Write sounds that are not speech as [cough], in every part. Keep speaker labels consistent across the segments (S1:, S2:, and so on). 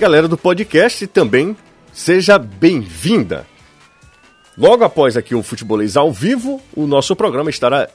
S1: galera do podcast também seja bem-vinda. Logo após aqui o Futebolês ao vivo, o nosso programa estará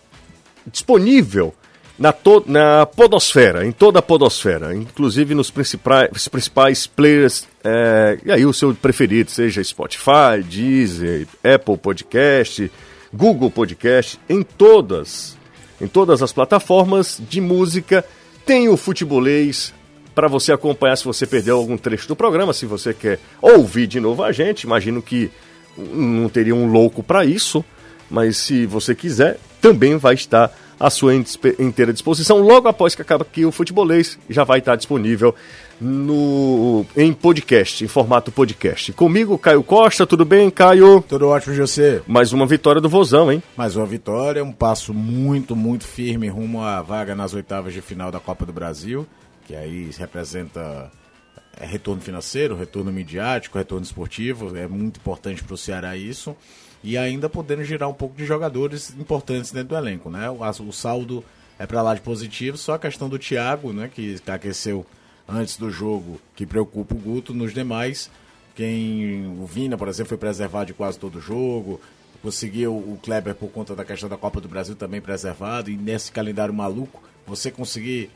S1: disponível na, na podosfera, em toda a podosfera, inclusive nos principais, principais players, é, e aí o seu preferido, seja Spotify, Deezer, Apple Podcast, Google Podcast, em todas, em todas as plataformas de música, tem o Futebolês para você acompanhar se você perdeu algum trecho do programa, se você quer ouvir de novo a gente, imagino que não teria um louco para isso, mas se você quiser, também vai estar à sua inteira disposição. Logo após que acaba aqui o futebolês, já vai estar disponível no em podcast, em formato podcast. Comigo, Caio Costa, tudo bem, Caio?
S2: Tudo ótimo, José.
S1: Mais uma vitória do Vozão, hein?
S2: Mais uma vitória, um passo muito, muito firme rumo à vaga nas oitavas de final da Copa do Brasil, que aí representa é, retorno financeiro, retorno midiático, retorno esportivo, é muito importante para o Ceará isso e ainda podendo girar um pouco de jogadores importantes dentro do elenco, né? O, saldo é para lá de positivo, só a questão do Thiago, né, que aqueceu antes do jogo, que preocupa o Guto, nos demais, quem o Vina, por exemplo, foi preservado de quase todo o jogo, conseguiu o Kleber por conta da questão da Copa do Brasil também preservado, e nesse calendário maluco, você conseguir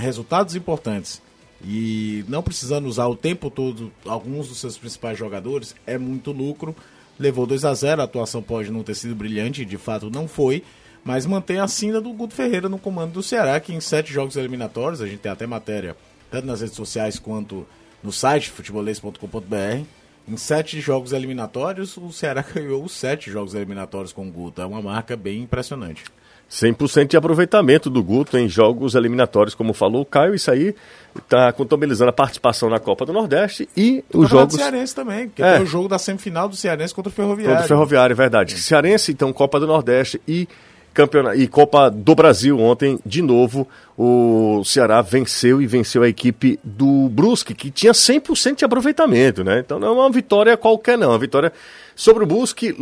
S2: resultados importantes e não precisando usar o tempo todo alguns dos seus principais jogadores, é muito lucro levou 2 a 0 a atuação pode não ter sido brilhante, de fato não foi, mas mantém a cinda do Guto Ferreira no comando do Ceará, que em sete jogos eliminatórios, a gente tem até matéria, tanto nas redes sociais quanto no site futebolês.com.br, em sete jogos eliminatórios, o Ceará [laughs] ganhou os sete jogos eliminatórios com o Guto. É uma marca bem impressionante.
S1: 100% de aproveitamento do Guto em jogos eliminatórios, como falou o Caio, isso aí está contabilizando a participação na Copa do Nordeste e os jogos...
S2: Cearense também, que é. tem o jogo da semifinal do Cearense contra o Ferroviário. Contra o
S1: Ferroviário, é verdade. É. Cearense, então, Copa do Nordeste e campeonato e Copa do Brasil ontem, de novo, o Ceará venceu e venceu a equipe do Brusque, que tinha 100% de aproveitamento, né? Então não é uma vitória qualquer não, é uma vitória sobre o Brusque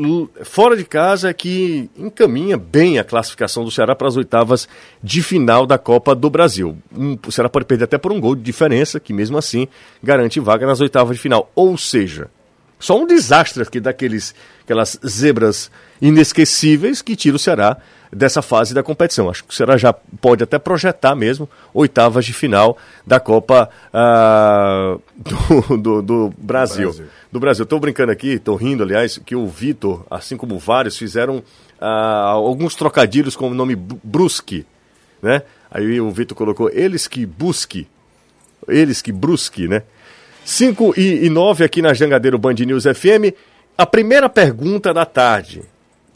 S1: fora de casa que encaminha bem a classificação do Ceará para as oitavas de final da Copa do Brasil. Um, o Ceará pode perder até por um gol de diferença, que mesmo assim garante vaga nas oitavas de final. Ou seja, só um desastre aqui daqueles aquelas zebras inesquecíveis que tira o Ceará dessa fase da competição. Acho que o Ceará já pode até projetar mesmo oitavas de final da Copa uh, [laughs] do, do, do, Brasil. Brasil. Do Brasil. Estou brincando aqui, estou rindo, aliás, que o Vitor, assim como vários, fizeram uh, alguns trocadilhos com o nome Brusque, né? Aí o Vitor colocou eles que busque, eles que brusque, né? 5 e 9 aqui na Jangadeiro Band News FM. A primeira pergunta da tarde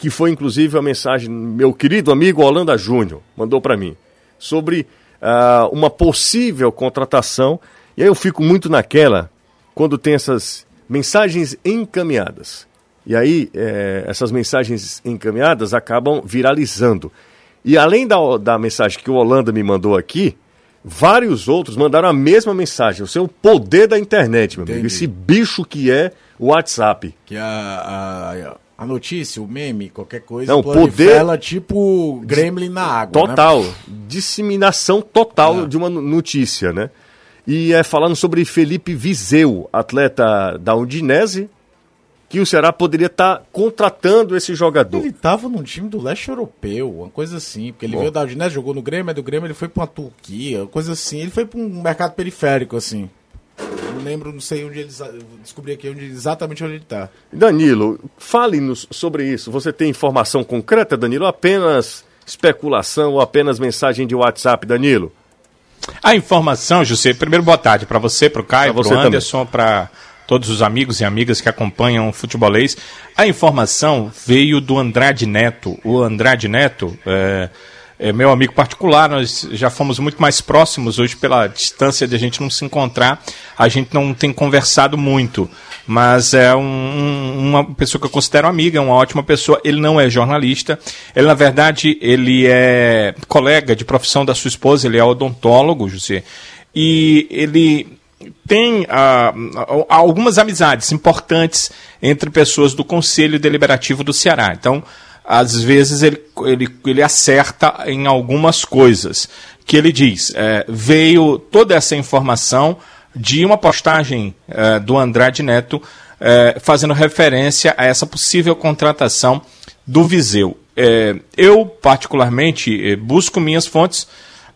S1: que foi inclusive a mensagem meu querido amigo Holanda Júnior mandou para mim sobre uh, uma possível contratação. E aí eu fico muito naquela quando tem essas mensagens encaminhadas. E aí é, essas mensagens encaminhadas acabam viralizando. E além da, da mensagem que o Holanda me mandou aqui, vários outros mandaram a mesma mensagem. O seu poder da internet, meu Entendi. amigo. Esse bicho que é o WhatsApp.
S2: Que a, a, a notícia, o meme, qualquer coisa,
S1: não, poder
S2: tipo gremlin na água.
S1: Né? Total. Né? Disseminação total é. de uma notícia, né? E é falando sobre Felipe Viseu, atleta da Udinese, que o Ceará poderia estar tá contratando esse jogador.
S2: Ele estava num time do leste europeu, uma coisa assim, porque ele Bom. veio da Udinese, jogou no Grêmio, é do Grêmio ele foi para uma Turquia, uma coisa assim, ele foi para um mercado periférico assim não lembro, não sei onde ele descobri aqui onde, exatamente onde ele está.
S1: Danilo, fale-nos sobre isso. Você tem informação concreta, Danilo? Apenas especulação ou apenas mensagem de WhatsApp, Danilo?
S3: A informação, José, primeiro boa tarde para você, para o Caio, para o Anderson, para todos os amigos e amigas que acompanham o futebolês. A informação veio do Andrade Neto. O Andrade Neto é, é meu amigo particular, nós já fomos muito mais próximos hoje pela distância de a gente não se encontrar, a gente não tem conversado muito, mas é um, uma pessoa que eu considero amiga, uma ótima pessoa, ele não é jornalista, ele na verdade, ele é colega de profissão da sua esposa, ele é odontólogo, José, e ele tem ah, algumas amizades importantes entre pessoas do Conselho Deliberativo do Ceará. Então, às vezes ele, ele, ele acerta em algumas coisas. Que ele diz: é, veio toda essa informação de uma postagem uh, do Andrade Neto uh, fazendo referência a essa possível contratação do Viseu. Uh, eu, particularmente, busco minhas fontes.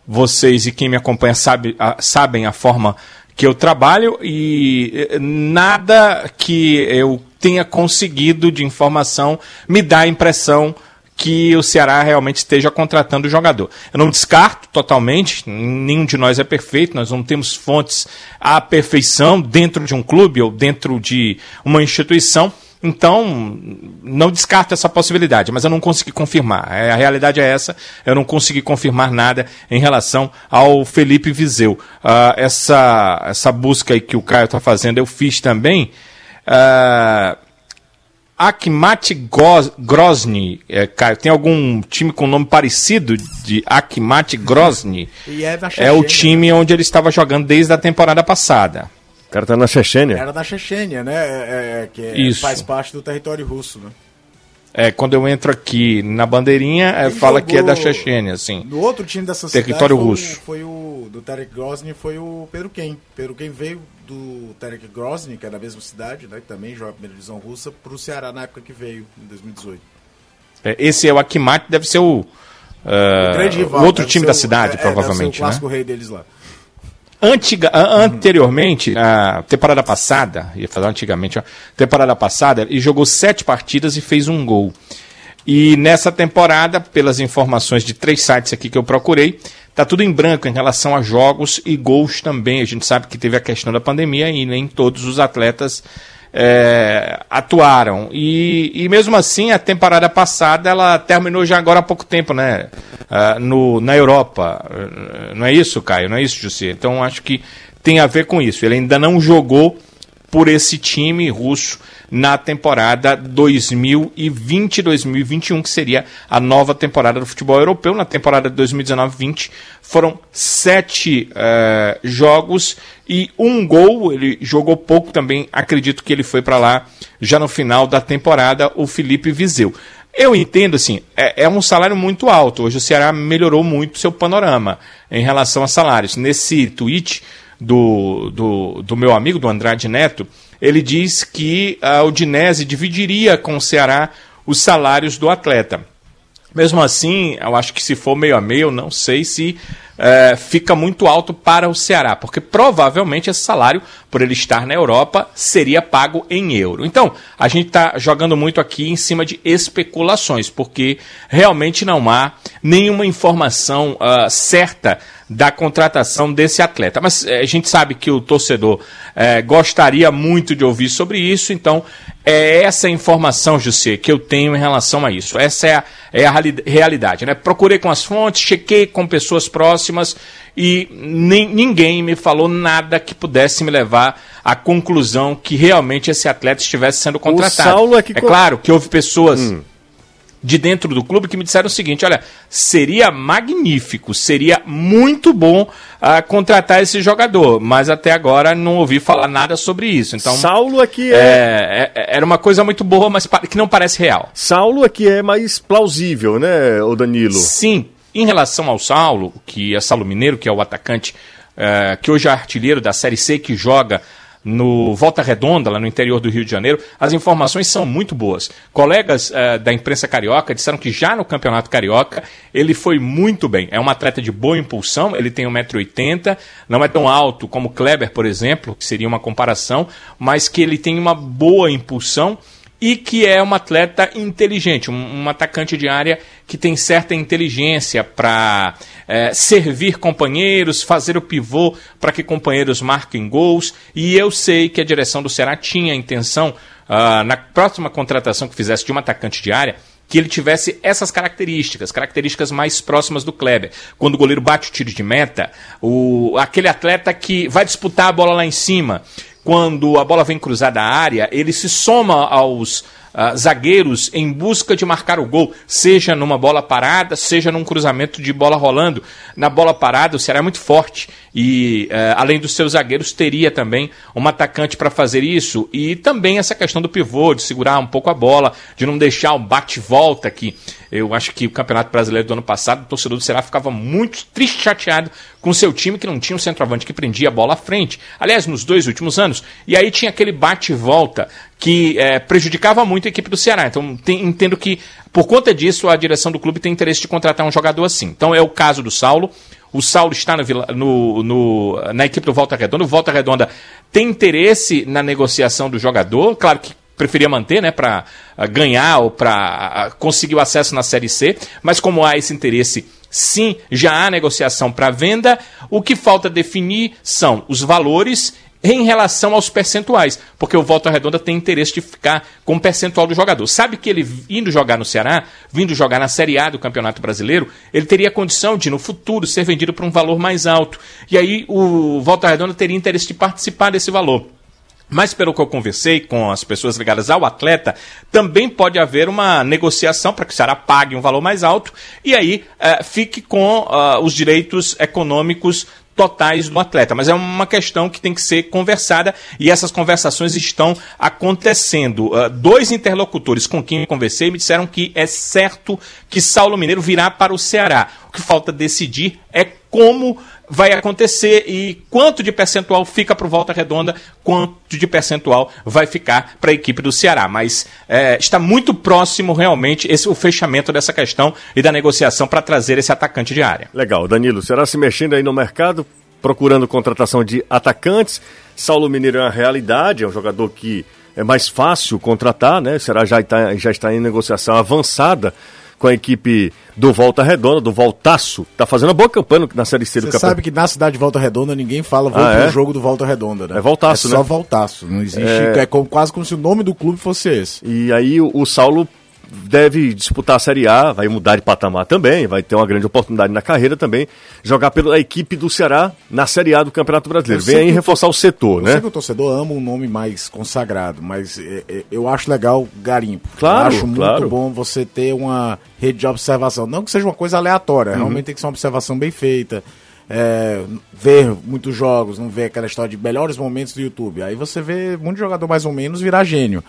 S3: Vocês e quem me acompanha sabe, a, sabem a forma que eu trabalho e nada que eu tenha conseguido de informação me dá a impressão que o Ceará realmente esteja contratando o jogador. Eu não descarto totalmente, nenhum de nós é perfeito, nós não temos fontes à perfeição dentro de um clube ou dentro de uma instituição. Então, não descarto essa possibilidade, mas eu não consegui confirmar. É, a realidade é essa, eu não consegui confirmar nada em relação ao Felipe Viseu. Uh, essa, essa busca que o Caio está fazendo, eu fiz também. Uh, Akhmat Grozny, é, Caio, tem algum time com nome parecido de Akhmat Grozny? é, é o time onde ele estava jogando desde a temporada passada.
S1: O cara tá na Chechênia.
S2: Era da Chechênia, né? É, é, é que é, Isso. faz parte do território russo, né?
S3: É, quando eu entro aqui na bandeirinha, é, fala que é da Chechênia, assim.
S2: No outro time dessa
S3: território cidade russo.
S2: Foi o do Tarek Grozny, foi o Pedro Ken. Pedro Ken veio do Tarek Grozny, que é da mesma cidade, né, que também joga a primeira divisão russa, para o Ceará na época que veio, em 2018.
S3: É, esse é o Akimat, deve ser o, uh, o, rival, o outro time da cidade, é, provavelmente.
S2: É, o clássico né? rei deles lá.
S3: Antiga, anteriormente, na temporada passada, ia falar antigamente, ó, temporada passada, ele jogou sete partidas e fez um gol. E nessa temporada, pelas informações de três sites aqui que eu procurei, tá tudo em branco em relação a jogos e gols também. A gente sabe que teve a questão da pandemia e nem todos os atletas é, atuaram. E, e mesmo assim, a temporada passada ela terminou já agora há pouco tempo, né? Uh, no, na Europa. Uh, não é isso, Caio? Não é isso, José? Então acho que tem a ver com isso. Ele ainda não jogou por esse time russo na temporada 2020-2021, que seria a nova temporada do futebol europeu. Na temporada 2019-20 foram sete uh, jogos e um gol. Ele jogou pouco também, acredito que ele foi para lá já no final da temporada, o Felipe Viseu. Eu entendo assim, é, é, um salário muito alto. Hoje o Ceará melhorou muito seu panorama em relação a salários. Nesse tweet do, do, do meu amigo, do Andrade Neto, ele diz que a Udinese dividiria com o Ceará os salários do atleta. Mesmo assim, eu acho que se for meio a meio, não sei se é, fica muito alto para o Ceará, porque provavelmente esse salário, por ele estar na Europa, seria pago em euro. Então, a gente está jogando muito aqui em cima de especulações, porque realmente não há nenhuma informação uh, certa da contratação desse atleta. Mas é, a gente sabe que o torcedor é, gostaria muito de ouvir sobre isso, então é essa informação, José, que eu tenho em relação a isso. Essa é a, é a realidade. Né? Procurei com as fontes, chequei com pessoas próximas e nem, ninguém me falou nada que pudesse me levar à conclusão que realmente esse atleta estivesse sendo contratado. O Saulo é, que... é claro que houve pessoas. Hum de dentro do clube que me disseram o seguinte: olha, seria magnífico, seria muito bom uh, contratar esse jogador, mas até agora não ouvi falar nada sobre isso. Então,
S1: Saulo aqui é...
S3: é... é era uma coisa muito boa, mas que não parece real.
S1: Saulo aqui é mais plausível, né, o Danilo?
S3: Sim. Em relação ao Saulo, que é Saulo Mineiro, que é o atacante uh, que hoje é artilheiro da Série C, que joga no Volta Redonda, lá no interior do Rio de Janeiro, as informações são muito boas. Colegas uh, da imprensa carioca disseram que já no Campeonato Carioca ele foi muito bem. É um atleta de boa impulsão, ele tem 1,80m, não é tão alto como Kleber, por exemplo, que seria uma comparação, mas que ele tem uma boa impulsão e que é um atleta inteligente, um, um atacante de área que tem certa inteligência para é, servir companheiros, fazer o pivô para que companheiros marquem gols. E eu sei que a direção do Ceará tinha a intenção, uh, na próxima contratação que fizesse de um atacante de área, que ele tivesse essas características, características mais próximas do Kleber. Quando o goleiro bate o tiro de meta, o, aquele atleta que vai disputar a bola lá em cima, quando a bola vem cruzada à área, ele se soma aos, uh, zagueiros em busca de marcar o gol, seja numa bola parada, seja num cruzamento de bola rolando. Na bola parada, o Ceará é muito forte e, uh, além dos seus zagueiros, teria também um atacante para fazer isso. E também essa questão do pivô, de segurar um pouco a bola, de não deixar o bate-volta que eu acho que o Campeonato Brasileiro do ano passado, o torcedor do Ceará ficava muito triste, chateado com seu time que não tinha um centroavante que prendia a bola à frente. Aliás, nos dois últimos anos. E aí tinha aquele bate-volta que é, prejudicava muito a equipe do Ceará. Então tem, entendo que, por conta disso, a direção do clube tem interesse de contratar um jogador assim. Então é o caso do Saulo. O Saulo está no, no, no, na equipe do Volta Redonda. O Volta Redonda tem interesse na negociação do jogador. Claro que preferia manter, né, para ah, ganhar ou para ah, conseguir o acesso na Série C, mas como há esse interesse, sim, já há negociação para venda. O que falta definir são os valores em relação aos percentuais, porque o Volta Redonda tem interesse de ficar com o percentual do jogador. Sabe que ele indo jogar no Ceará, vindo jogar na Série A do Campeonato Brasileiro, ele teria condição de no futuro ser vendido por um valor mais alto. E aí o Volta Redonda teria interesse de participar desse valor. Mas pelo que eu conversei com as pessoas ligadas ao atleta, também pode haver uma negociação para que o Ceará pague um valor mais alto e aí uh, fique com uh, os direitos econômicos totais do atleta. Mas é uma questão que tem que ser conversada e essas conversações estão acontecendo. Uh, dois interlocutores com quem eu conversei me disseram que é certo que Saulo Mineiro virá para o Ceará. O que falta decidir é como vai acontecer e quanto de percentual fica para o Volta Redonda, quanto de percentual vai ficar para a equipe do Ceará. Mas é, está muito próximo realmente esse, o fechamento dessa questão e da negociação para trazer esse atacante de área.
S1: Legal, Danilo, será se mexendo aí no mercado, procurando contratação de atacantes. Saulo Mineiro é uma realidade, é um jogador que é mais fácil contratar, né? Será já está, já está em negociação avançada com a equipe do Volta Redonda, do Voltaço. Tá fazendo uma boa campanha na Série C do
S2: Campeonato. Você sabe que na cidade de Volta Redonda ninguém fala vou ah, pro é? jogo do Volta Redonda, né?
S1: É Voltaço,
S2: é
S1: né?
S2: só Voltaço. Não existe. É, é como, quase como se o nome do clube fosse esse.
S1: E aí o, o Saulo deve disputar a Série A, vai mudar de patamar também, vai ter uma grande oportunidade na carreira também, jogar pela equipe do Ceará na Série A do Campeonato Brasileiro. Vem aí reforçar o setor,
S2: eu
S1: né?
S2: Eu sei que o torcedor ama um nome mais consagrado, mas é, é, eu acho legal garimpo.
S1: Claro,
S2: eu acho
S1: claro.
S2: muito bom você ter uma rede de observação. Não que seja uma coisa aleatória, uhum. realmente tem que ser uma observação bem feita. É, ver muitos jogos, não ver aquela história de melhores momentos do YouTube. Aí você vê muito jogador mais ou menos virar gênio.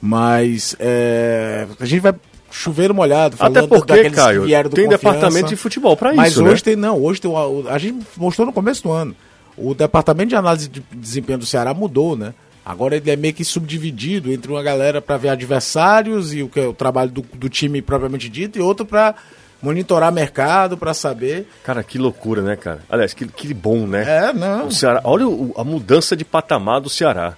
S2: Mas é, a gente vai chover molhado
S1: falando Até porque, Caio, tem departamento de futebol para isso,
S2: Mas
S1: hoje
S2: né? tem não, hoje tem a gente mostrou no começo do ano. O departamento de análise de desempenho do Ceará mudou, né? Agora ele é meio que subdividido entre uma galera para ver adversários e o que é o trabalho do, do time propriamente dito e outro para monitorar mercado para saber.
S1: Cara, que loucura, né, cara? Aliás, que, que bom, né?
S2: É, não.
S1: O Ceará, olha o, a mudança de patamar do Ceará.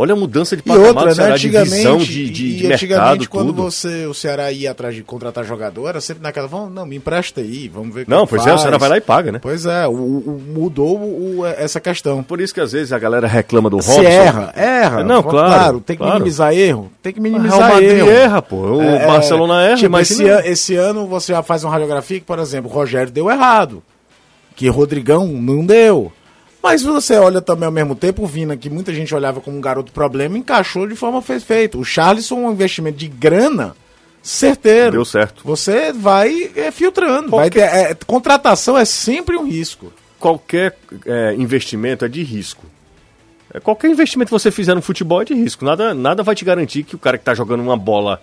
S1: Olha a mudança de patamar
S2: outra,
S1: do Ceará,
S2: né? de visão,
S1: de, de, de mercado,
S2: quando
S1: tudo.
S2: você, o Ceará ia atrás de contratar jogador, era sempre naquela, vamos, não, me empresta aí, vamos ver
S1: Não, pois faz. é, o Ceará vai lá e paga, né?
S2: Pois é, o, o mudou o, essa questão.
S1: Por isso que às vezes a galera reclama do
S2: Se Robson. erra, erra.
S1: Não, claro. claro
S2: tem que
S1: claro.
S2: minimizar erro, tem que minimizar
S1: Real Madrid
S2: erro.
S1: erra, pô. O é, Barcelona erra,
S2: tipo, mas esse, an, esse ano você já faz uma radiografia que, por exemplo, o Rogério deu errado, que Rodrigão não deu. Mas você olha também ao mesmo tempo, o Vina, que muita gente olhava como um garoto problema, encaixou de forma perfeita. O Charleston, um investimento de grana certeiro.
S1: Deu certo.
S2: Você vai é, filtrando. Qualquer... Vai ter, é, contratação é sempre um risco.
S1: Qualquer é, investimento é de risco. É, qualquer investimento que você fizer no futebol é de risco. Nada, nada vai te garantir que o cara que está jogando uma bola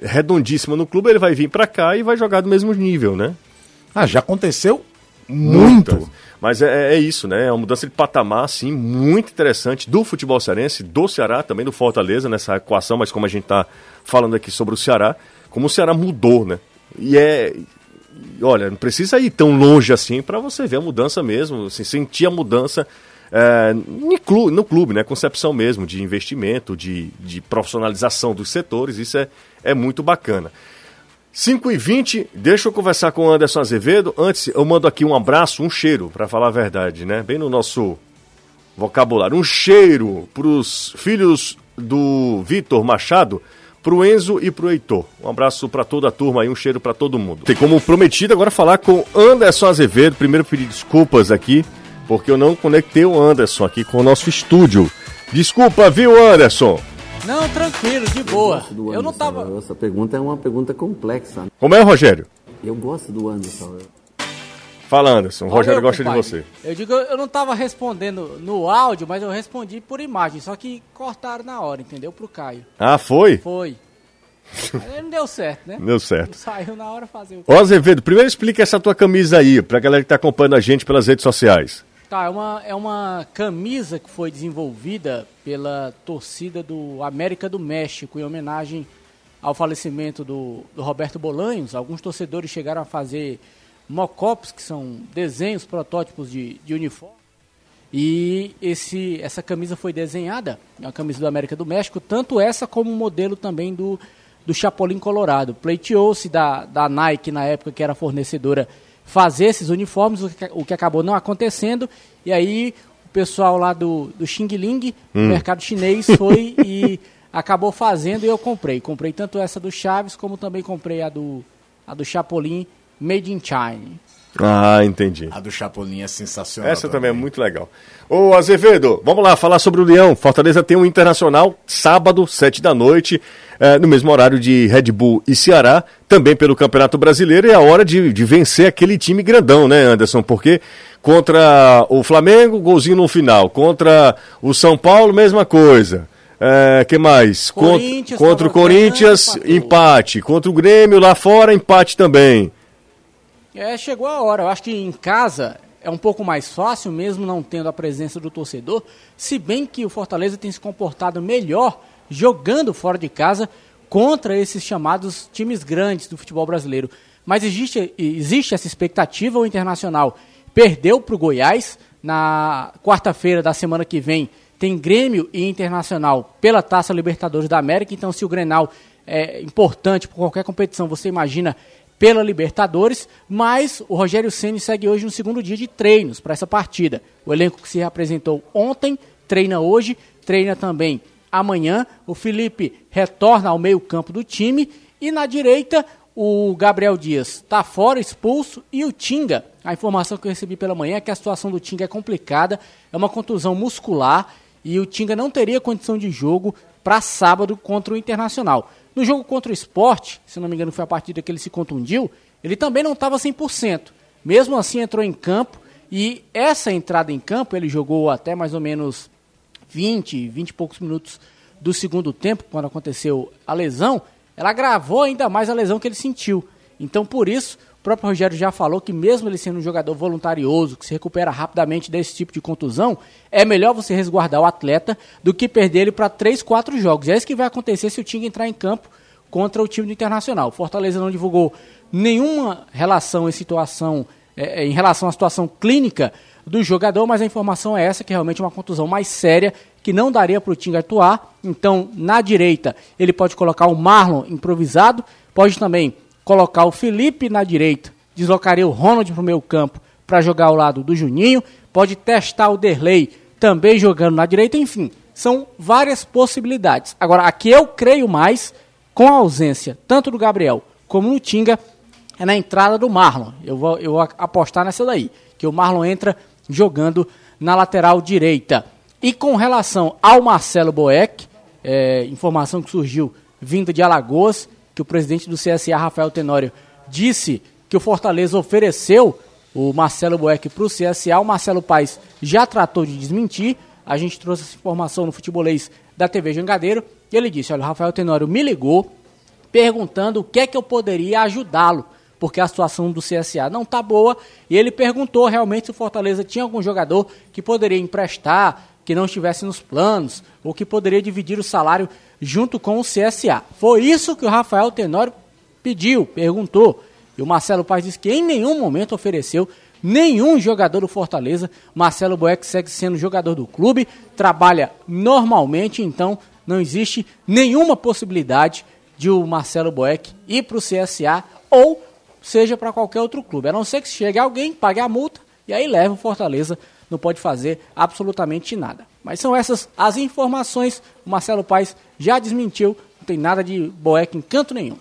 S1: redondíssima no clube, ele vai vir para cá e vai jogar do mesmo nível, né?
S2: Ah, já aconteceu muito. Muitas.
S1: Mas é, é, isso, né? É uma mudança de patamar, assim, muito interessante do futebol cearense, do Ceará, também do Fortaleza nessa equação, mas como a gente está falando aqui sobre o Ceará, como o Ceará mudou, né? E é. Olha, não precisa ir tão longe assim para você ver a mudança mesmo, assim, sentir a mudança é, no, clube, no clube, né? Concepção mesmo de investimento, de, de profissionalização dos setores, isso é, é muito bacana. 5 e 20 deixa eu conversar com o Anderson Azevedo. Antes, eu mando aqui um abraço, um cheiro, para falar a verdade, né? Bem no nosso vocabulário. Um cheiro para os filhos do Vitor Machado, pro Enzo e pro Heitor. Um abraço para toda a turma aí, um cheiro para todo mundo. Tem como prometido agora falar com Anderson Azevedo. Primeiro pedir desculpas aqui, porque eu não conectei o Anderson aqui com o nosso estúdio. Desculpa, viu, Anderson?
S4: Não, tranquilo, de boa. Eu,
S5: eu
S4: não tava.
S5: Essa pergunta é uma pergunta complexa.
S1: Como é, Rogério?
S5: Eu gosto do Anderson.
S1: Fala, Anderson. O Rogério gosta compadre. de você.
S4: Eu digo, eu não tava respondendo no áudio, mas eu respondi por imagem. Só que cortaram na hora, entendeu? Pro Caio.
S1: Ah, foi?
S4: Foi. [laughs] Mas não deu certo, né?
S1: Deu certo. Não
S4: saiu na hora fazer o.
S1: Ô, Azevedo, primeiro explica essa tua camisa aí, pra galera que tá acompanhando a gente pelas redes sociais.
S4: Tá, é uma, é uma camisa que foi desenvolvida pela torcida do América do México em homenagem ao falecimento do, do Roberto Bolanhos. Alguns torcedores chegaram a fazer mock-ups, que são desenhos, protótipos de, de uniforme. E esse, essa camisa foi desenhada, é uma camisa do América do México, tanto essa como o modelo também do, do Chapolin Colorado. Pleiteou-se da, da Nike na época que era fornecedora fazer esses uniformes, o que, o que acabou não acontecendo. E aí o pessoal lá do, do Xing Ling, hum. mercado chinês, foi e [laughs] acabou fazendo e eu comprei. Comprei tanto essa do Chaves como também comprei a do, a do Chapolin Made in China.
S1: Ah, entendi.
S2: A do Chapolin é sensacional.
S1: Essa também, é também é muito legal. Ô, Azevedo, vamos lá falar sobre o Leão. Fortaleza tem um internacional sábado, sete da noite, é, no mesmo horário de Red Bull e Ceará, também pelo Campeonato Brasileiro. E é a hora de, de vencer aquele time grandão, né, Anderson? Porque contra o Flamengo, golzinho no final. Contra o São Paulo, mesma coisa. É, que mais? Contra, contra o Corinthians, empate. Contra o Grêmio lá fora, empate também.
S4: É, chegou a hora. Eu acho que em casa é um pouco mais fácil, mesmo não tendo a presença do torcedor. Se bem que o Fortaleza tem se comportado melhor jogando fora de casa contra esses chamados times grandes do futebol brasileiro. Mas existe, existe essa expectativa. O Internacional perdeu para o Goiás na quarta-feira da semana que vem. Tem Grêmio e Internacional pela Taça Libertadores da América. Então, se o Grenal é importante por qualquer competição, você imagina pela Libertadores, mas o Rogério Ceni segue hoje no segundo dia de treinos para essa partida. O elenco que se apresentou ontem treina hoje, treina também amanhã. O Felipe retorna ao meio-campo do time e na direita o Gabriel Dias está fora, expulso, e o Tinga. A informação que eu recebi pela manhã é que a situação do Tinga é complicada, é uma contusão muscular e o Tinga não teria condição de jogo para sábado contra o Internacional. No jogo contra o esporte, se não me engano foi a partida que ele se contundiu, ele também não estava 100%. Mesmo assim entrou em campo e essa entrada em campo, ele jogou até mais ou menos 20, 20 e poucos minutos do segundo tempo, quando aconteceu a lesão, ela agravou ainda mais a lesão que ele sentiu. Então, por isso, próprio Rogério já falou que mesmo ele sendo um jogador voluntarioso, que se recupera rapidamente desse tipo de contusão, é melhor você resguardar o atleta do que perder ele para 3, 4 jogos. É isso que vai acontecer se o time entrar em campo contra o time do Internacional. O Fortaleza não divulgou nenhuma relação em situação, é, é, em relação à situação clínica do jogador, mas a informação é essa, que é realmente uma contusão mais séria, que não daria para o time atuar. Então, na direita, ele pode colocar o Marlon improvisado, pode também colocar o Felipe na direita, deslocaria o Ronald para o meio campo para jogar ao lado do Juninho, pode testar o Derlei também jogando na direita, enfim, são várias possibilidades. Agora, aqui eu creio mais com a ausência tanto do Gabriel como no Tinga, é na entrada do Marlon. Eu vou, eu vou apostar nessa daí, que o Marlon entra jogando na lateral direita. E com relação ao Marcelo Boeck, é, informação que surgiu vinda de Alagoas, que o presidente do CSA, Rafael Tenório, disse que o Fortaleza ofereceu o Marcelo Boeck para o CSA. O Marcelo Paes já tratou de desmentir. A gente trouxe essa informação no futebolês da TV Jangadeiro. E ele disse: Olha, o Rafael Tenório me ligou perguntando o que é que eu poderia ajudá-lo, porque a situação do CSA não está boa. E ele perguntou realmente se o Fortaleza tinha algum jogador que poderia emprestar, que não estivesse nos planos, ou que poderia dividir o salário junto com o CSA. Foi isso que o Rafael Tenório pediu, perguntou. E o Marcelo Paz disse que em nenhum momento ofereceu nenhum jogador do Fortaleza. Marcelo Boeck segue sendo jogador do clube, trabalha normalmente, então não existe nenhuma possibilidade de o Marcelo Boeck ir para o CSA ou seja para qualquer outro clube. A não ser que chegue alguém, pague a multa e aí leve o Fortaleza não pode fazer absolutamente nada. Mas são essas as informações. O Marcelo Paes já desmentiu, não tem nada de Boeck em canto nenhum.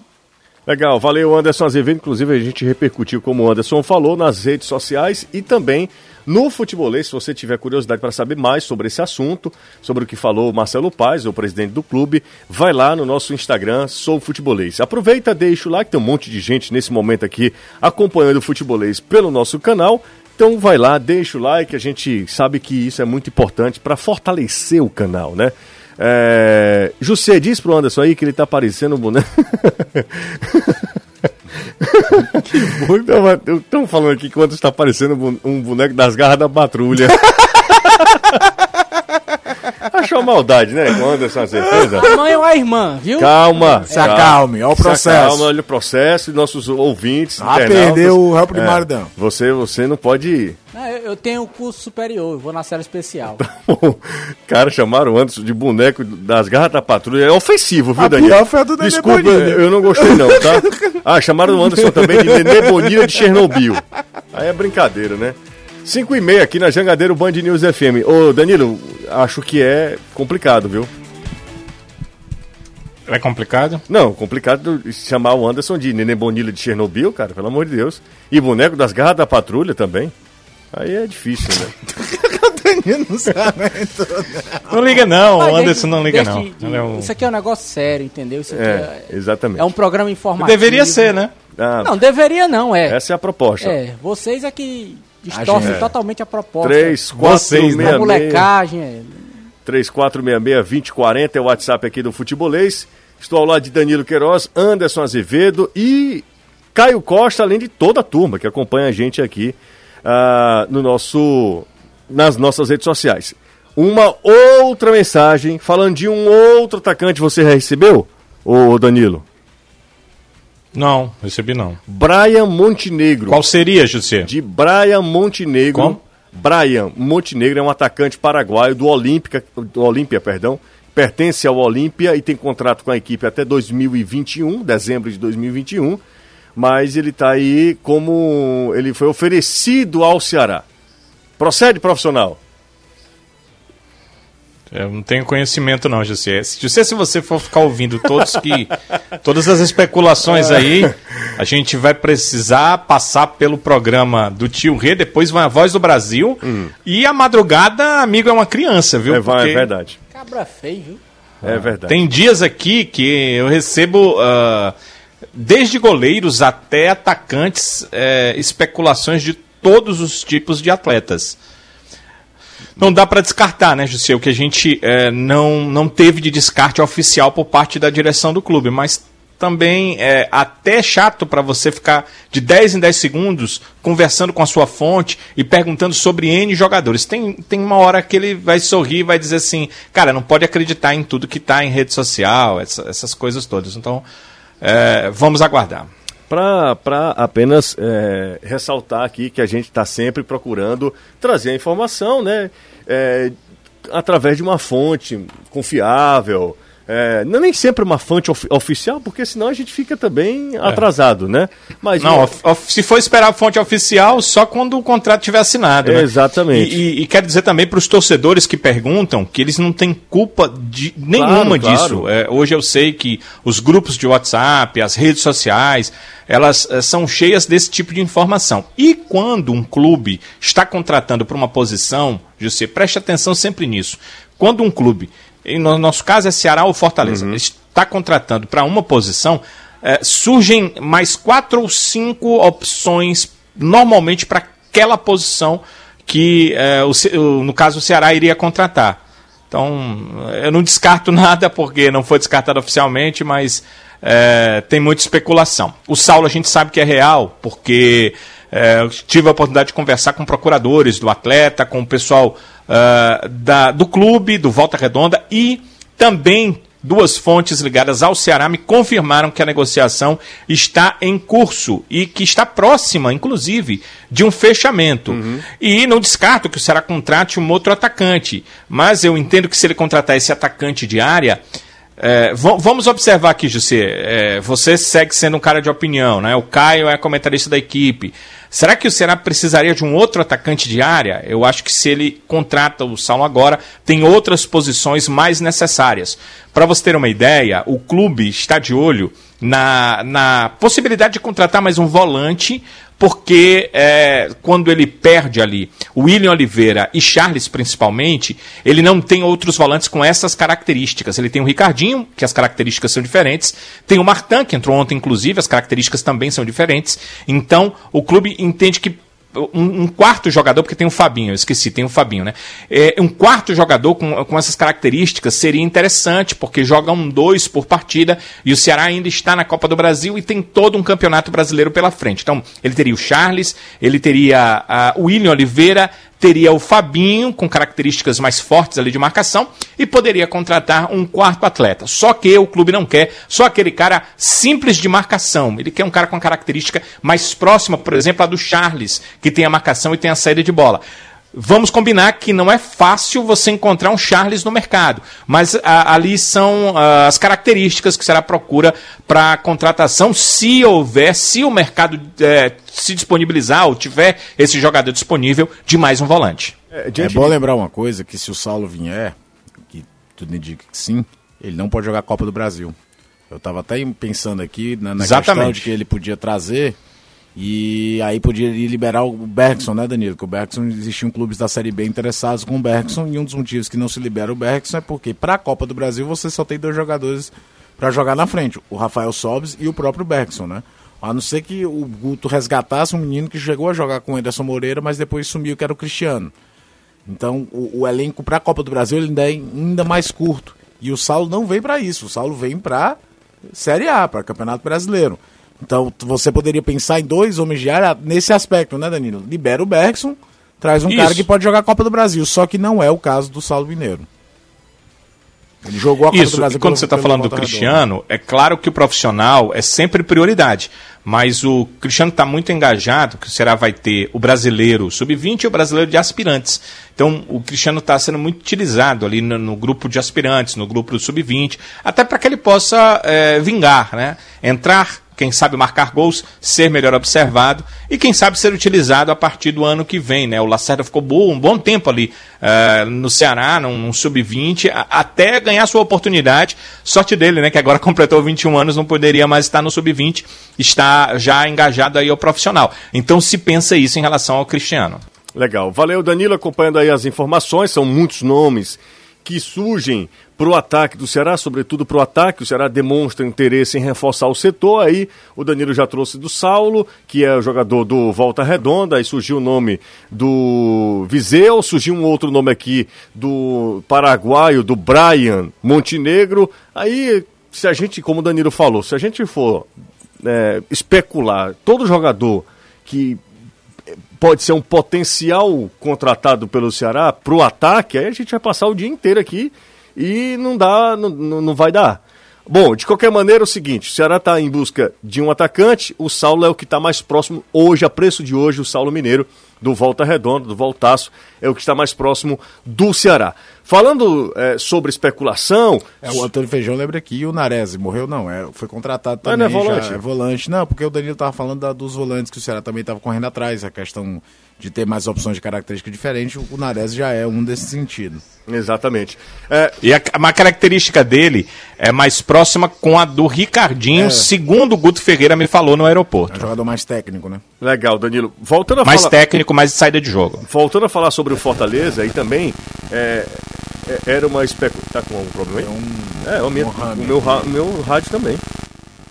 S1: Legal, valeu Anderson Azevedo. Inclusive a gente repercutiu como o Anderson falou nas redes sociais e também no futebolês. Se você tiver curiosidade para saber mais sobre esse assunto, sobre o que falou Marcelo Paz, o presidente do clube, vai lá no nosso Instagram, Sou Futebolês. Aproveita, deixa o like, tem um monte de gente nesse momento aqui acompanhando o futebolês pelo nosso canal. Então vai lá, deixa o like, a gente sabe que isso é muito importante para fortalecer o canal, né? É... José, diz pro Anderson aí que ele tá parecendo um boneco. [laughs] que Estão falando aqui que o Anderson tá parecendo um boneco das garras da patrulha. [laughs] Achou maldade, né? Com Anderson, certeza.
S4: A mãe ou a irmã, viu?
S1: Calma.
S2: Se acalme, olha o processo. Calma,
S1: olha o processo e nossos ouvintes.
S2: Ah, perdeu o réu primário,
S1: é, Você, você não pode ir.
S4: Não, eu tenho curso superior, vou na série especial. [laughs]
S1: Cara, chamaram o Anderson de boneco das garras da patrulha. É ofensivo, viu, a Daniel?
S2: Pior foi a do
S1: Desculpa, eu não gostei não, tá? Ah, chamaram o Anderson também de Nenê Bonilha de Chernobyl. Aí é brincadeira, né? 5 e meia aqui na Jangadeiro Band News FM. Ô, Danilo, acho que é complicado, viu?
S3: É complicado?
S1: Não, complicado chamar o Anderson de Nenê Bonilha de Chernobyl, cara, pelo amor de Deus. E boneco das garras da patrulha também. Aí é difícil, né? o Danilo
S3: não sabe Não liga não, o Anderson não liga não.
S4: De, é Isso aqui é um negócio sério, entendeu? Isso aqui é,
S1: é exatamente.
S4: É um programa informativo.
S3: Deveria ser, né?
S4: Ah, não, deveria não, é.
S1: Essa é a proposta.
S4: É, vocês é que distorcem a totalmente a proposta.
S1: 3, 4, Vocês, 6,
S4: né? molecagem. É.
S1: 3466-2040 é o WhatsApp aqui do Futebolês. Estou ao lado de Danilo Queiroz, Anderson Azevedo e Caio Costa, além de toda a turma que acompanha a gente aqui uh, no nosso, nas nossas redes sociais. Uma outra mensagem falando de um outro atacante você recebeu, ô Danilo?
S3: Não, recebi não.
S1: Brian Montenegro.
S3: Qual seria, José?
S1: De Brian Montenegro. Como? Brian Montenegro é um atacante paraguaio do Olímpica, do Olímpia, perdão. Pertence ao Olímpia e tem contrato com a equipe até 2021, dezembro de 2021. Mas ele está aí como ele foi oferecido ao Ceará. Procede, profissional?
S3: Eu não tenho conhecimento não, José. José, se você for ficar ouvindo todos que [laughs] todas as especulações aí, a gente vai precisar passar pelo programa do Tio Rê, depois vai a Voz do Brasil hum. e a madrugada, amigo, é uma criança, viu?
S1: É, Porque... é verdade.
S4: Cabra feio, viu?
S1: É verdade.
S3: Tem dias aqui que eu recebo uh, desde goleiros até atacantes uh, especulações de todos os tipos de atletas não dá para descartar, né, José? O que a gente é, não, não teve de descarte oficial por parte da direção do clube, mas também é até chato para você ficar de 10 em 10 segundos conversando com a sua fonte e perguntando sobre N jogadores. Tem, tem uma hora que ele vai sorrir e vai dizer assim, cara, não pode acreditar em tudo que está em rede social, essa, essas coisas todas. Então, é, vamos aguardar
S1: para apenas é, ressaltar aqui que a gente está sempre procurando trazer a informação, né? É, através de uma fonte confiável, é, não é nem sempre uma fonte of oficial, porque senão a gente fica também é. atrasado, né?
S3: Mas não, se for esperar a fonte oficial, só quando o contrato tiver assinado.
S1: Né? Exatamente.
S3: E, e, e quero dizer também para os torcedores que perguntam que eles não têm culpa de nenhuma claro, disso. Claro. É, hoje eu sei que os grupos de WhatsApp, as redes sociais, elas é, são cheias desse tipo de informação. E quando um clube está contratando para uma posição, você preste atenção sempre nisso. Quando um clube no nosso caso é Ceará ou Fortaleza, uhum. está contratando para uma posição, é, surgem mais quatro ou cinco opções normalmente para aquela posição que, é, o, no caso, o Ceará iria contratar. Então, eu não descarto [laughs] nada porque não foi descartado oficialmente, mas é, tem muita especulação. O Saulo a gente sabe que é real, porque é, tive a oportunidade de conversar com procuradores do atleta, com o pessoal uh, da, do clube, do Volta Redonda e também duas fontes ligadas ao Ceará me confirmaram que a negociação está em curso e que está próxima, inclusive, de um fechamento. Uhum. E não descarto que o Ceará contrate um outro atacante, mas eu entendo que se ele contratar esse atacante de área. É, vamos observar aqui, José. É, você segue sendo um cara de opinião, né? O Caio é comentarista da equipe. Será que o Ceará precisaria de um outro atacante de área? Eu acho que se ele contrata o Saulo agora, tem outras posições mais necessárias. Para você ter uma ideia, o clube está de olho na, na possibilidade de contratar mais um volante porque é, quando ele perde ali William Oliveira e Charles principalmente, ele não tem outros volantes com essas características. Ele tem o Ricardinho, que as características são diferentes, tem o Martin, que entrou ontem inclusive, as características também são diferentes. Então, o clube entende que um, um, quarto jogador, porque tem o Fabinho, eu esqueci, tem o Fabinho, né? É, um quarto jogador com, com essas características seria interessante, porque joga um dois por partida e o Ceará ainda está na Copa do Brasil e tem todo um campeonato brasileiro pela frente. Então, ele teria o Charles, ele teria o William Oliveira, teria o Fabinho, com características mais fortes ali de marcação, e poderia contratar um quarto atleta. Só que o clube não quer só aquele cara simples de marcação. Ele quer um cara com característica mais próxima, por exemplo, a do Charles, que tem a marcação e tem a saída de bola. Vamos combinar que não é fácil você encontrar um Charles no mercado, mas a, ali são a, as características que será procura para contratação, se houver, se o mercado é, se disponibilizar ou tiver esse jogador disponível de mais um volante.
S2: É, é bom lembrar uma coisa, que se o Saulo vier, que tudo indica que sim, ele não pode jogar a Copa do Brasil. Eu estava até pensando aqui na, na questão de que ele podia trazer e aí podia liberar o Bergson, né, Danilo? Que o Bergson existiam clubes da Série B interessados com o Bergson e um dos motivos que não se libera o Bergson é porque para a Copa do Brasil você só tem dois jogadores para jogar na frente, o Rafael Sobes e o próprio Bergson, né? A não ser que o Guto resgatasse um menino que chegou a jogar com o Ederson Moreira, mas depois sumiu, que era o Cristiano. Então o, o elenco para a Copa do Brasil ainda é ainda mais curto. E o Saulo não vem para isso, o Saulo vem para Série A, para Campeonato Brasileiro. Então você poderia pensar em dois homens de área nesse aspecto, né, Danilo? Libera o Bergson, traz um Isso. cara que pode jogar a Copa do Brasil, só que não é o caso do Saulo Mineiro.
S3: Ele jogou a Copa Isso, do Brasil. E quando você está falando do Cristiano, é claro que o profissional é sempre prioridade. Mas o Cristiano está muito engajado, que será vai ter o brasileiro sub-20 e o brasileiro de aspirantes. Então o Cristiano está sendo muito utilizado ali no, no, grupo de aspirantes, no grupo do sub-20, até para que ele possa é, vingar, né? Entrar quem sabe marcar gols, ser melhor observado e quem sabe ser utilizado a partir do ano que vem. Né? O Lacerda ficou bom, um bom tempo ali uh, no Ceará, num, num sub-20, até ganhar sua oportunidade. Sorte dele, né? que agora [laughs] completou 21 anos, não poderia mais estar no sub-20, está já engajado aí ao profissional. Então se pensa isso em relação ao Cristiano.
S1: Legal. Valeu, Danilo, acompanhando aí as informações, são muitos nomes que surgem para o ataque do Ceará, sobretudo para o ataque. O Ceará demonstra interesse em reforçar o setor. Aí o Danilo já trouxe do Saulo, que é o jogador do Volta Redonda. Aí surgiu o nome do Viseu, surgiu um outro nome aqui do paraguaio, do Brian Montenegro. Aí, se a gente, como o Danilo falou, se a gente for é, especular todo jogador que pode ser um potencial contratado pelo Ceará para o ataque, aí a gente vai passar o dia inteiro aqui e não dá, não, não vai dar. Bom, de qualquer maneira é o seguinte, o Ceará está em busca de um atacante, o Saulo é o que está mais próximo hoje, a preço de hoje, o Saulo Mineiro, do Volta Redonda, do Voltaço, é o que está mais próximo do Ceará. Falando é, sobre especulação...
S2: É, o Antônio Feijão lembra aqui, o Nares morreu não, é, foi contratado também, não é volante? Já, é volante. Não, porque o Danilo estava falando da, dos volantes que o Ceará também estava correndo atrás, a questão de ter mais opções de característica diferente, o Nares já é um desse sentido.
S3: Exatamente. É... E a, uma característica dele é mais próxima com a do Ricardinho, é... segundo o Guto Ferreira me falou no aeroporto. É
S2: um jogador mais técnico, né?
S1: Legal, Danilo. Voltando a
S3: mais falar... técnico, mais de saída de jogo.
S1: Voltando a falar sobre o Fortaleza, aí também é, era uma especulação. Tá com algum problema aí? É, um... é o, meu, o meu, o meu rádio também.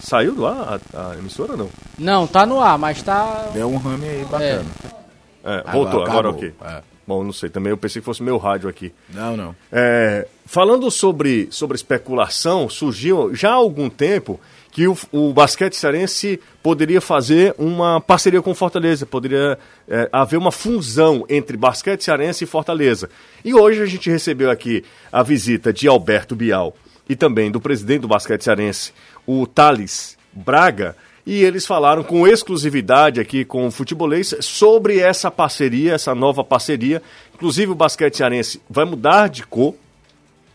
S1: Saiu lá a, a, emissora não?
S4: Não, tá no ar, mas tá.
S2: Deu um rame aí bacana.
S1: É. É, voltou, agora, agora ok. É. Bom, não sei, também eu pensei que fosse meu rádio aqui.
S2: Não, não.
S1: É, falando sobre, sobre especulação, surgiu já há algum tempo que o, o basquete cearense poderia fazer uma parceria com Fortaleza, poderia é, haver uma fusão entre basquete cearense e Fortaleza. E hoje a gente recebeu aqui a visita de Alberto Bial e também do presidente do basquete cearense, o Thales Braga, e eles falaram com exclusividade aqui com o futebolês sobre essa parceria, essa nova parceria. Inclusive o basquete cearense vai mudar de cor,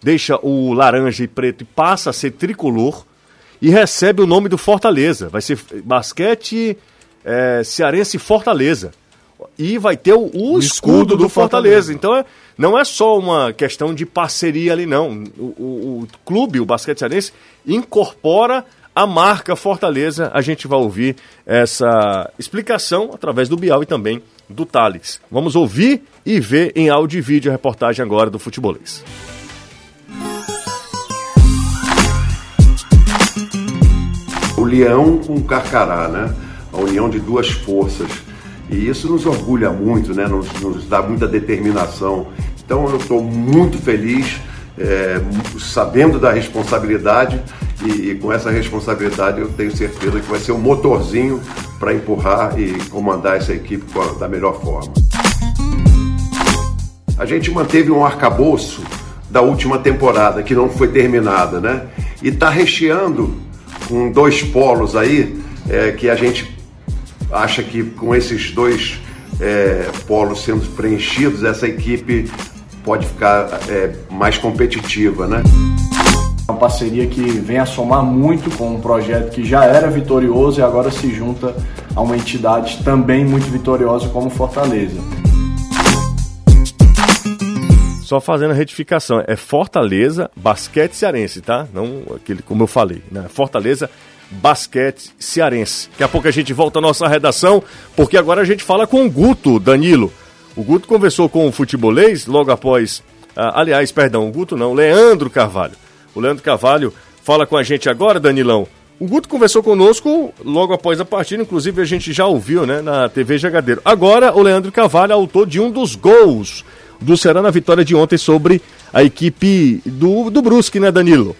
S1: deixa o laranja e preto e passa a ser tricolor e recebe o nome do Fortaleza. Vai ser basquete é, cearense Fortaleza. E vai ter o, o, o escudo, escudo, do, do Fortaleza. Fortaleza. Então é, não é só uma questão de parceria ali, não. O, o, o clube, o basquete cearense, incorpora a marca Fortaleza. A gente vai ouvir essa explicação através do Bial e também do Thales. Vamos ouvir e ver em áudio e vídeo a reportagem agora do Futebolês.
S6: O leão com o carcará, né? A união de duas forças. E isso nos orgulha muito, né? nos, nos dá muita determinação. Então eu estou muito feliz, é, sabendo da responsabilidade e, e, com essa responsabilidade eu tenho certeza que vai ser um motorzinho para empurrar e comandar essa equipe da melhor forma. A gente manteve um arcabouço da última temporada que não foi terminada, né? E está recheando com dois polos aí é, que a gente acha que com esses dois é, polos sendo preenchidos, essa equipe pode ficar é, mais competitiva, né?
S7: Uma parceria que vem a somar muito com um projeto que já era vitorioso e agora se junta a uma entidade também muito vitoriosa como Fortaleza.
S1: Só fazendo a retificação, é Fortaleza Basquete Cearense, tá? Não aquele como eu falei, né? Fortaleza Basquete Cearense. Daqui a pouco a gente volta à nossa redação, porque agora a gente fala com o Guto Danilo. O Guto conversou com o futebolês logo após. Ah, aliás, perdão, o Guto não, Leandro Carvalho. O Leandro Carvalho fala com a gente agora, Danilão. O Guto conversou conosco logo após a partida, inclusive a gente já ouviu né, na TV Jagadeiro. Agora, o Leandro Carvalho autor de um dos gols do Ceará na vitória de ontem sobre a equipe do, do Brusque, né, Danilo?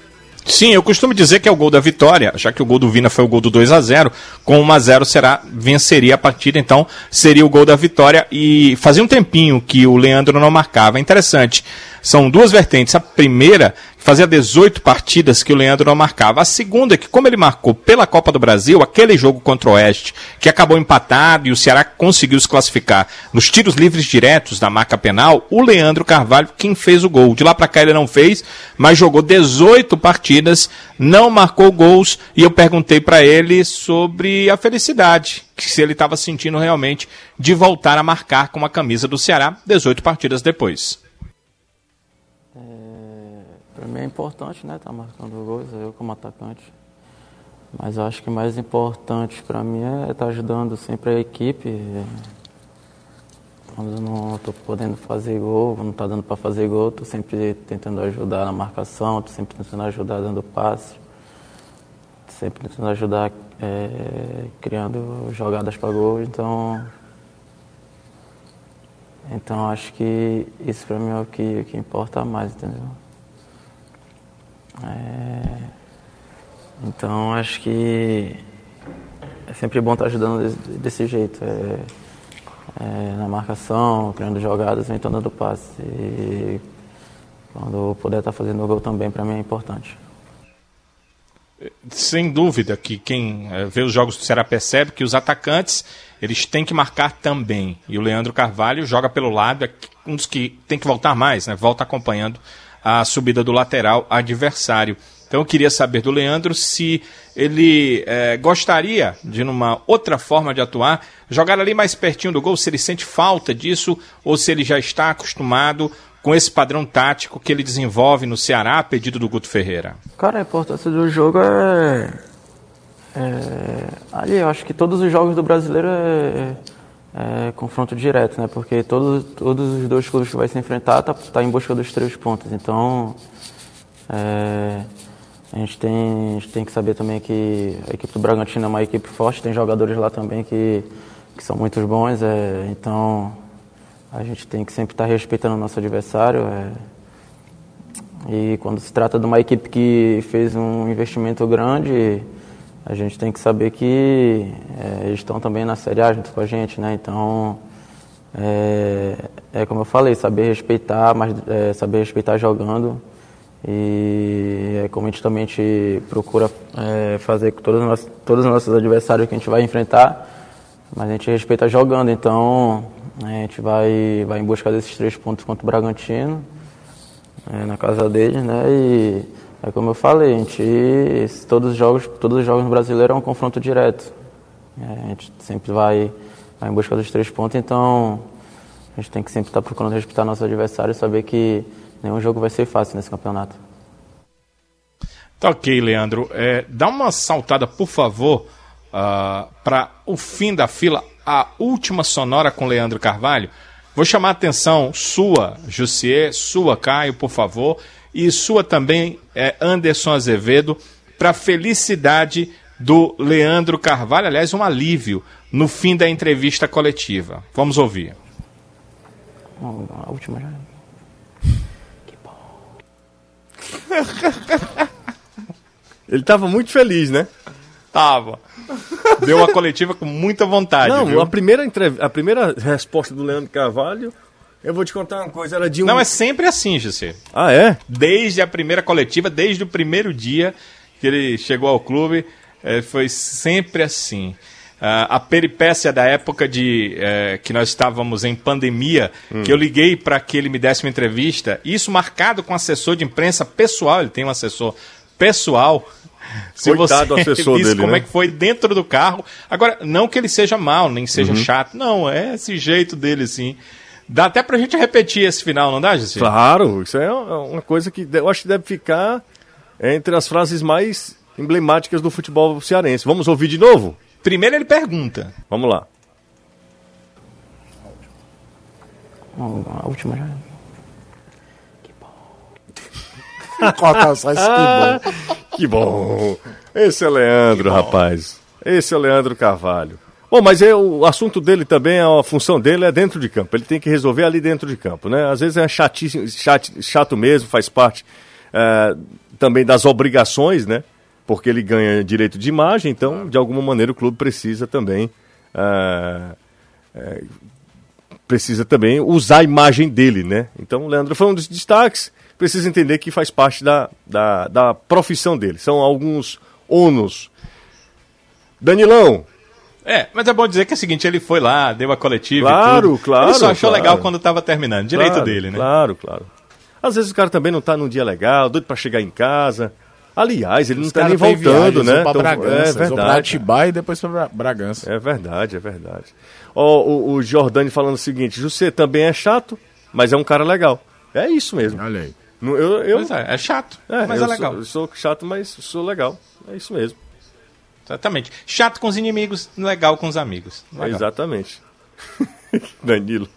S3: Sim, eu costumo dizer que é o gol da vitória, já que o gol do Vina foi o gol do 2 a 0 com 1 a 0 será venceria a partida, então seria o gol da vitória e fazia um tempinho que o Leandro não marcava. Interessante. São duas vertentes. A primeira fazia 18 partidas que o Leandro não marcava. A segunda é que, como ele marcou pela Copa do Brasil, aquele jogo contra o Oeste, que acabou empatado e o Ceará conseguiu se classificar nos tiros livres diretos da marca penal, o Leandro Carvalho quem fez o gol. De lá para cá ele não fez, mas jogou 18 partidas, não marcou gols e eu perguntei para ele sobre a felicidade, que se ele estava sentindo realmente de voltar a marcar com a camisa do Ceará 18 partidas depois.
S8: Para mim é importante, né, estar tá marcando gols, eu como atacante. Mas eu acho que mais importante para mim é estar tá ajudando sempre a equipe. Quando eu não estou podendo fazer gol, não está dando para fazer gol, estou sempre tentando ajudar na marcação, estou sempre tentando ajudar dando passe, sempre tentando ajudar é, criando jogadas para gol. Então, então acho que isso para mim é o que, o que importa mais, entendeu? É... Então acho que é sempre bom estar ajudando desse, jeito. É... É, na marcação, criando jogadas, então dando passe. E quando puder estar fazendo o gol também, para mim é importante.
S3: Sem dúvida que quem é, vê os jogos do Ceará percebe que os atacantes eles têm que marcar também. E o Leandro Carvalho joga pelo lado, é um dos que tem que voltar mais, né? Volta acompanhando a subida do lateral adversário. Então eu queria saber do Leandro se ele é, gostaria de, numa outra forma de atuar, jogar ali mais pertinho do gol, se ele sente falta disso ou se ele já está acostumado com esse padrão tático que ele desenvolve no Ceará a pedido do Guto Ferreira.
S8: Cara, a importância do jogo é. é... Ali, eu acho que todos os jogos do brasileiro é é, confronto direto, né? Porque todos, todos os dois clubes que vai se enfrentar tá, tá em busca dos três pontos. Então, é, a, gente tem, a gente tem que saber também que a equipe do Bragantino é uma equipe forte, tem jogadores lá também que, que são muito bons. É, então, a gente tem que sempre estar tá respeitando o nosso adversário. É, e quando se trata de uma equipe que fez um investimento grande a gente tem que saber que é, eles estão também na Série A junto com a gente, né? Então, é, é como eu falei, saber respeitar, mas é, saber respeitar jogando. E é como a gente também procura é, fazer com todos os, nossos, todos os nossos adversários que a gente vai enfrentar, mas a gente respeita jogando. Então, a gente vai, vai em busca desses três pontos contra o Bragantino, é, na casa deles, né? E, é como eu falei, a gente, todos os jogos, todos os jogos no brasileiro é um confronto direto. É, a gente sempre vai, vai em busca dos três pontos, então a gente tem que sempre estar procurando respeitar nossos adversários e saber que nenhum jogo vai ser fácil nesse campeonato.
S3: Tá ok, Leandro. É, dá uma saltada, por favor, uh, ah, para o fim da fila, a última sonora com Leandro Carvalho. Vou chamar a atenção sua, Jussier, sua, Caio, por favor, e sua também, é, Anderson Azevedo, para felicidade do Leandro Carvalho, aliás, um alívio no fim da entrevista coletiva. Vamos ouvir.
S8: A última já.
S1: Que bom. [laughs] Ele estava muito feliz, né?
S3: Tava. Deu uma coletiva com muita vontade.
S1: Não,
S3: viu?
S1: A, primeira entrev... a primeira resposta do Leandro Carvalho, eu vou te contar uma coisa, era de um.
S3: Não, é sempre assim, José.
S1: Ah, é?
S3: Desde a primeira coletiva, desde o primeiro dia que ele chegou ao clube, é, foi sempre assim. Uh, a peripécia da época de uh, que nós estávamos em pandemia, hum. que eu liguei para que ele me desse uma entrevista, isso marcado com assessor de imprensa pessoal, ele tem um assessor pessoal.
S1: Se Coitado você assessor [laughs] dele,
S3: como
S1: né?
S3: é que foi dentro do carro. Agora, não que ele seja mal, nem seja uhum. chato, não, é esse jeito dele, assim. Dá até pra gente repetir esse final, não dá, Gissi?
S1: Claro, isso é uma coisa que eu acho que deve ficar entre as frases mais emblemáticas do futebol cearense. Vamos ouvir de novo?
S3: Primeiro ele pergunta.
S1: Vamos lá.
S8: A última já.
S2: Que bom. [laughs] Corta só esse que bom.
S1: Que bom. Esse é Leandro, rapaz. Esse é Leandro Carvalho. Bom, mas é, o assunto dele também, a função dele é dentro de campo. Ele tem que resolver ali dentro de campo, né? Às vezes é chatíssimo, chato, chato mesmo, faz parte é, também das obrigações, né? porque ele ganha direito de imagem, então, de alguma maneira, o clube precisa também. Uh, é, precisa também usar a imagem dele, né? Então, Leandro foi um dos destaques. Precisa entender que faz parte da, da, da profissão dele. São alguns ônus. Danilão,
S3: é, mas é bom dizer que é o seguinte, ele foi lá, deu a coletiva
S1: claro,
S3: e
S1: tudo. Claro,
S3: Ele só achou
S1: claro.
S3: legal quando estava terminando. Direito
S1: claro,
S3: dele, né?
S1: Claro, claro. Às vezes o cara também não está num dia legal, doido para chegar em casa. Aliás, ele Os não está nem voltando, né?
S2: Então, Bragança, é verdade. Atibaia e depois para Bragança.
S1: É verdade, é verdade. Ó, o, o Jordani falando o seguinte: José também é chato, mas é um cara legal. É isso mesmo.
S2: Olha aí.
S1: Eu, eu,
S3: pois é, é chato, é, mas é legal.
S1: Sou, eu sou chato, mas sou legal. É isso mesmo.
S3: Exatamente. Chato com os inimigos, legal com os amigos.
S1: Legal. Exatamente. [laughs] Danilo,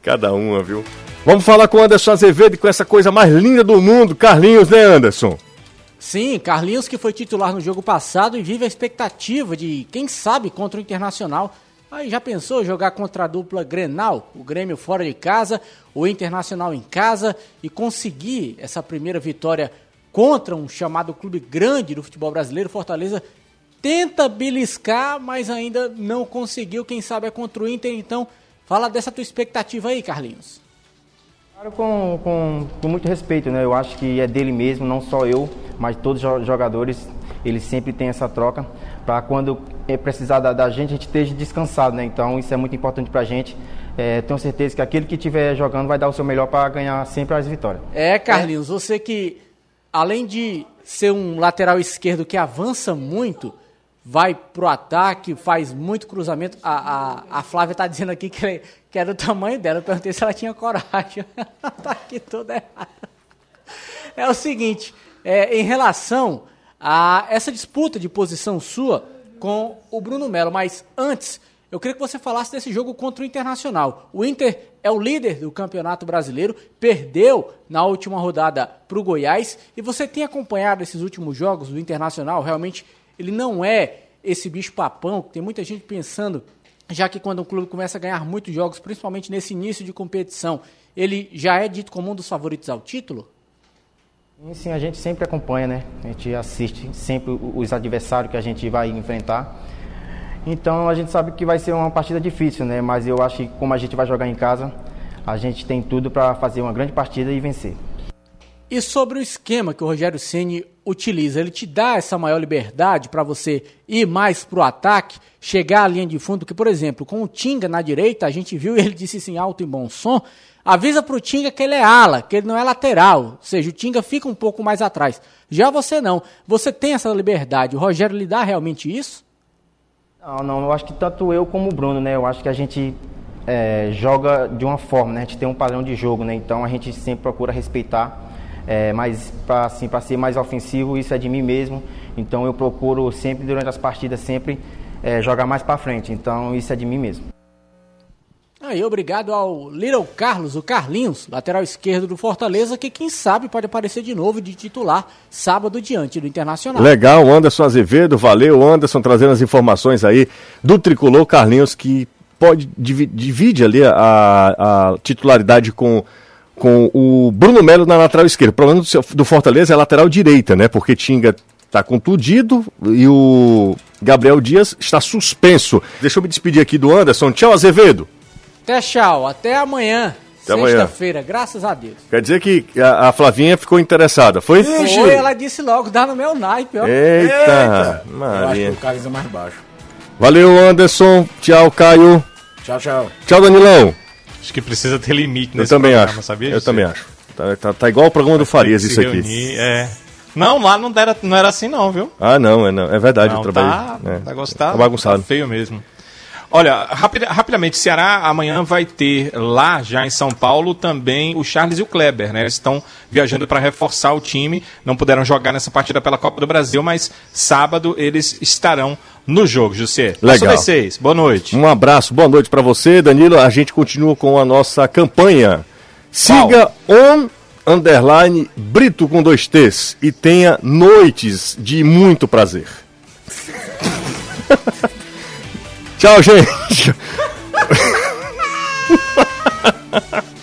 S1: cada uma, viu? Vamos falar com o Anderson Azevedo com essa coisa mais linda do mundo, Carlinhos, né, Anderson?
S4: Sim, Carlinhos que foi titular no jogo passado e vive a expectativa de, quem sabe, contra o Internacional. Aí já pensou jogar contra a dupla Grenal, o Grêmio fora de casa, o Internacional em casa e conseguir essa primeira vitória contra um chamado clube grande do futebol brasileiro, Fortaleza tenta beliscar, mas ainda não conseguiu, quem sabe é contra o Inter, então fala dessa tua expectativa aí, Carlinhos.
S8: Claro, com, com, com muito respeito, né? Eu acho que é dele mesmo, não só eu, mas todos os jogadores, eles sempre têm essa troca para quando é precisar da, da, gente, a gente esteja descansado, né? Então isso é muito importante para a gente. É, tenho certeza que aquele que estiver jogando vai dar o seu melhor para ganhar sempre as vitórias.
S4: É, Carlinhos, você que, além de ser um lateral esquerdo que avança muito, vai pro ataque, faz muito cruzamento. A, a, a Flávia tá dizendo aqui que, que era do tamanho dela. Eu perguntei se ela tinha coragem. [laughs] tá aqui toda errada. É o seguinte, é, em relação a essa disputa de posição sua com o Bruno Melo, mas antes, eu queria que você falasse desse jogo contra o Internacional. O Inter é o líder do Campeonato Brasileiro, perdeu na última rodada para o Goiás, e você tem acompanhado esses últimos jogos do Internacional, realmente ele não é esse bicho papão, que tem muita gente pensando, já que quando um clube começa a ganhar muitos jogos, principalmente nesse início de competição, ele já é dito como um dos favoritos ao título?
S8: Sim, a gente sempre acompanha, né? A gente assiste sempre os adversários que a gente vai enfrentar. Então a gente sabe que vai ser uma partida difícil, né? Mas eu acho que como a gente vai jogar em casa, a gente tem tudo para fazer uma grande partida e vencer.
S4: E sobre o esquema que o Rogério Ceni utiliza, ele te dá essa maior liberdade para você ir mais pro ataque, chegar à linha de fundo, que por exemplo, com o Tinga na direita, a gente viu ele disse assim alto e bom som, avisa pro Tinga que ele é ala, que ele não é lateral, ou seja, o Tinga fica um pouco mais atrás. Já você não, você tem essa liberdade, o Rogério lhe dá realmente isso?
S8: Não, não, eu acho que tanto eu como o Bruno, né, eu acho que a gente é, joga de uma forma, né, a gente tem um padrão de jogo, né, então a gente sempre procura respeitar
S9: É, mas para assim, ser mais ofensivo, isso é de mim mesmo. Então eu procuro sempre, durante as partidas, sempre é, jogar mais para frente. Então isso é de mim mesmo.
S4: Aí, obrigado ao Little Carlos, o Carlinhos, lateral esquerdo do Fortaleza, que quem sabe pode aparecer de novo de titular sábado diante do Internacional.
S1: Legal, Anderson Azevedo, valeu, Anderson, trazendo as informações aí do tricolor Carlinhos, que pode divide ali a, a titularidade com, com o Bruno Melo na lateral esquerda. O problema do, do Fortaleza é a lateral direita, né? Porque Tinga está contundido e o Gabriel Dias está suspenso. Deixa eu me despedir aqui do Anderson. Tchau, Azevedo.
S4: Até tchau, até amanhã. Sexta-feira, graças a Deus.
S1: Quer dizer que a, a, Flavinha ficou interessada, foi?
S4: Foi, ela disse logo, dá no meu naipe, ó.
S1: Eita, Eita.
S2: Maria. Eu acho que o Carlos é mais baixo.
S1: Valeu, Anderson. Tchau, Caio.
S2: Tchau, tchau.
S1: Tchau, Danilão.
S3: Acho que precisa ter limite
S1: nesse Eu também programa, acho. Sabia Eu também acho. Tá, tá, tá, igual o programa do Farias isso reunir, aqui.
S3: É. Não, lá não era, não era assim não, viu?
S1: Ah, não, é, não. é verdade, não, eu trabalhei.
S3: Tá,
S1: é.
S3: O tá, tá bagunçado. Tá feio mesmo. Olha, rapid, rapidamente, Ceará amanhã vai ter lá já em São Paulo também o Charles e o Kleber, né? Eles estão viajando para reforçar o time, não puderam jogar nessa partida pela Copa do Brasil, mas sábado eles estarão no jogo, José.
S1: Legal.
S3: Seis. Boa noite.
S1: Um abraço, boa noite para você, Danilo. A gente continua com a nossa campanha. Siga Qual? on underline Brito com dois T's e tenha noites de muito prazer. [laughs] Tchau, gente. [laughs]